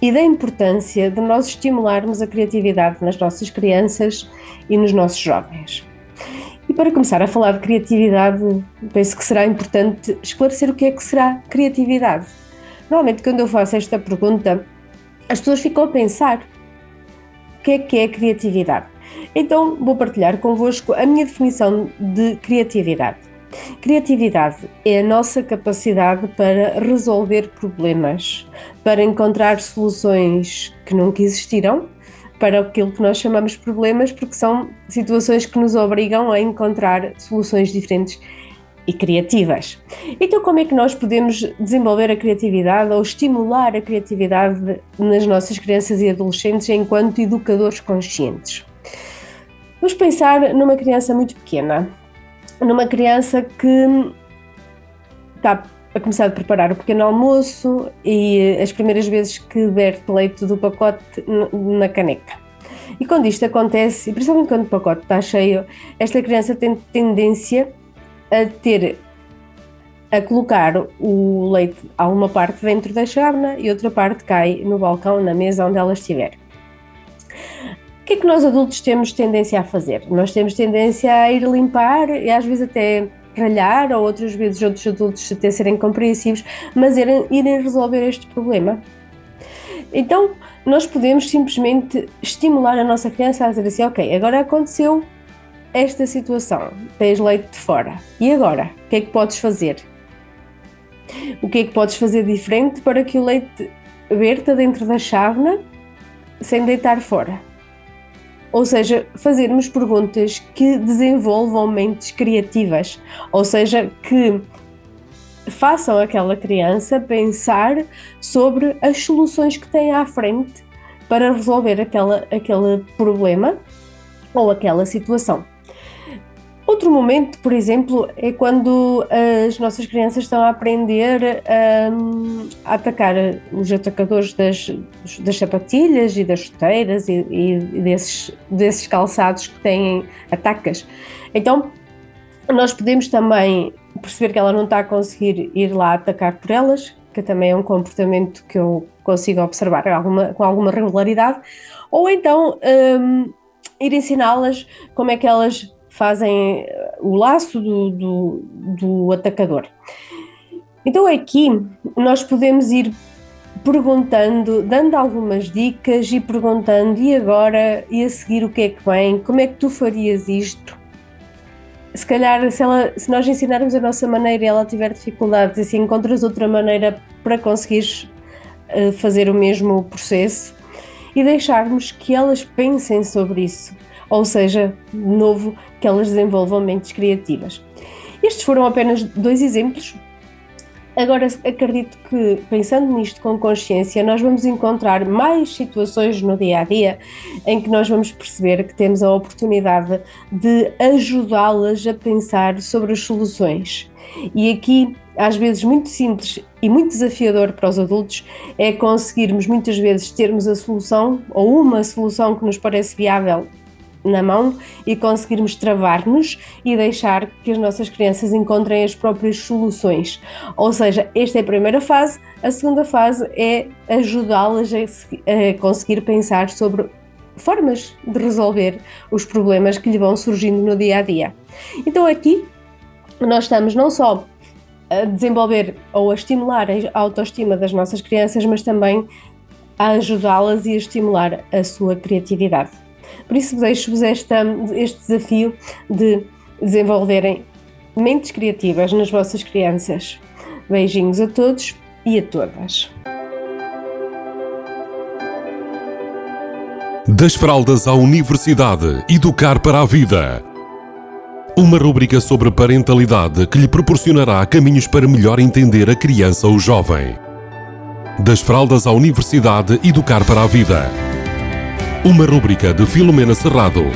e da importância de nós estimularmos a criatividade nas nossas crianças e nos nossos jovens. E para começar a falar de criatividade, penso que será importante esclarecer o que é que será criatividade. Normalmente, quando eu faço esta pergunta, as pessoas ficam a pensar o que é que é criatividade. Então, vou partilhar convosco a minha definição de criatividade. Criatividade é a nossa capacidade para resolver problemas, para encontrar soluções que nunca existiram para aquilo que nós chamamos problemas, porque são situações que nos obrigam a encontrar soluções diferentes e criativas. Então, como é que nós podemos desenvolver a criatividade ou estimular a criatividade nas nossas crianças e adolescentes enquanto educadores conscientes? Vamos pensar numa criança muito pequena, numa criança que está a começar a preparar o pequeno almoço e as primeiras vezes que verte leite do pacote na caneca. E quando isto acontece, principalmente quando o pacote está cheio, esta criança tem tendência a ter a colocar o leite a uma parte dentro da chávena e outra parte cai no balcão, na mesa onde ela estiver. O que é que nós adultos temos tendência a fazer? Nós temos tendência a ir limpar e às vezes até ralhar, ou outras vezes outros adultos até serem compreensivos, mas irem, irem resolver este problema. Então, nós podemos simplesmente estimular a nossa criança a dizer assim: Ok, agora aconteceu esta situação, tens leite de fora, e agora? O que é que podes fazer? O que é que podes fazer diferente para que o leite verta dentro da chávena sem deitar fora? Ou seja, fazermos perguntas que desenvolvam mentes criativas, ou seja, que façam aquela criança pensar sobre as soluções que tem à frente para resolver aquela, aquele problema ou aquela situação. Outro momento, por exemplo, é quando as nossas crianças estão a aprender um, a atacar os atacadores das, das sapatilhas e das chuteiras e, e, desses, desses calçados que têm atacas. Então, nós podemos também perceber que ela não está a conseguir ir lá atacar por elas, que também é um comportamento que eu consigo observar alguma, com alguma regularidade, ou então um, ir ensiná-las como é que elas fazem eh, o laço do, do, do atacador. Então aqui nós podemos ir perguntando, dando algumas dicas e perguntando e agora e a seguir o que é que vem, como é que tu farias isto? Se calhar se, ela, se nós ensinarmos a nossa maneira e ela tiver dificuldades e se encontras outra maneira para conseguires uh, fazer o mesmo processo e deixarmos que elas pensem sobre isso ou seja, novo, que elas desenvolvam mentes criativas. Estes foram apenas dois exemplos. Agora, acredito que, pensando nisto com consciência, nós vamos encontrar mais situações no dia a dia em que nós vamos perceber que temos a oportunidade de ajudá-las a pensar sobre as soluções. E aqui às vezes muito simples e muito desafiador para os adultos é conseguirmos muitas vezes termos a solução ou uma solução que nos parece viável na mão e conseguirmos travar-nos e deixar que as nossas crianças encontrem as próprias soluções. Ou seja, esta é a primeira fase, a segunda fase é ajudá-las a, conseguir pensar sobre formas de resolver os problemas que lhe vão surgindo no dia a dia. Então aqui nós estamos não só a desenvolver ou a estimular a autoestima das nossas crianças, mas também a ajudá-las e a estimular a sua criatividade. Por isso deixo-vos este desafio de desenvolverem mentes criativas nas vossas crianças. Beijinhos a todos e a todas. Das fraldas à universidade, educar para a vida. Uma rúbrica sobre parentalidade que lhe proporcionará caminhos para melhor entender a criança ou jovem. Das fraldas à universidade, educar para a vida. Uma rúbrica de Filomena Serrado.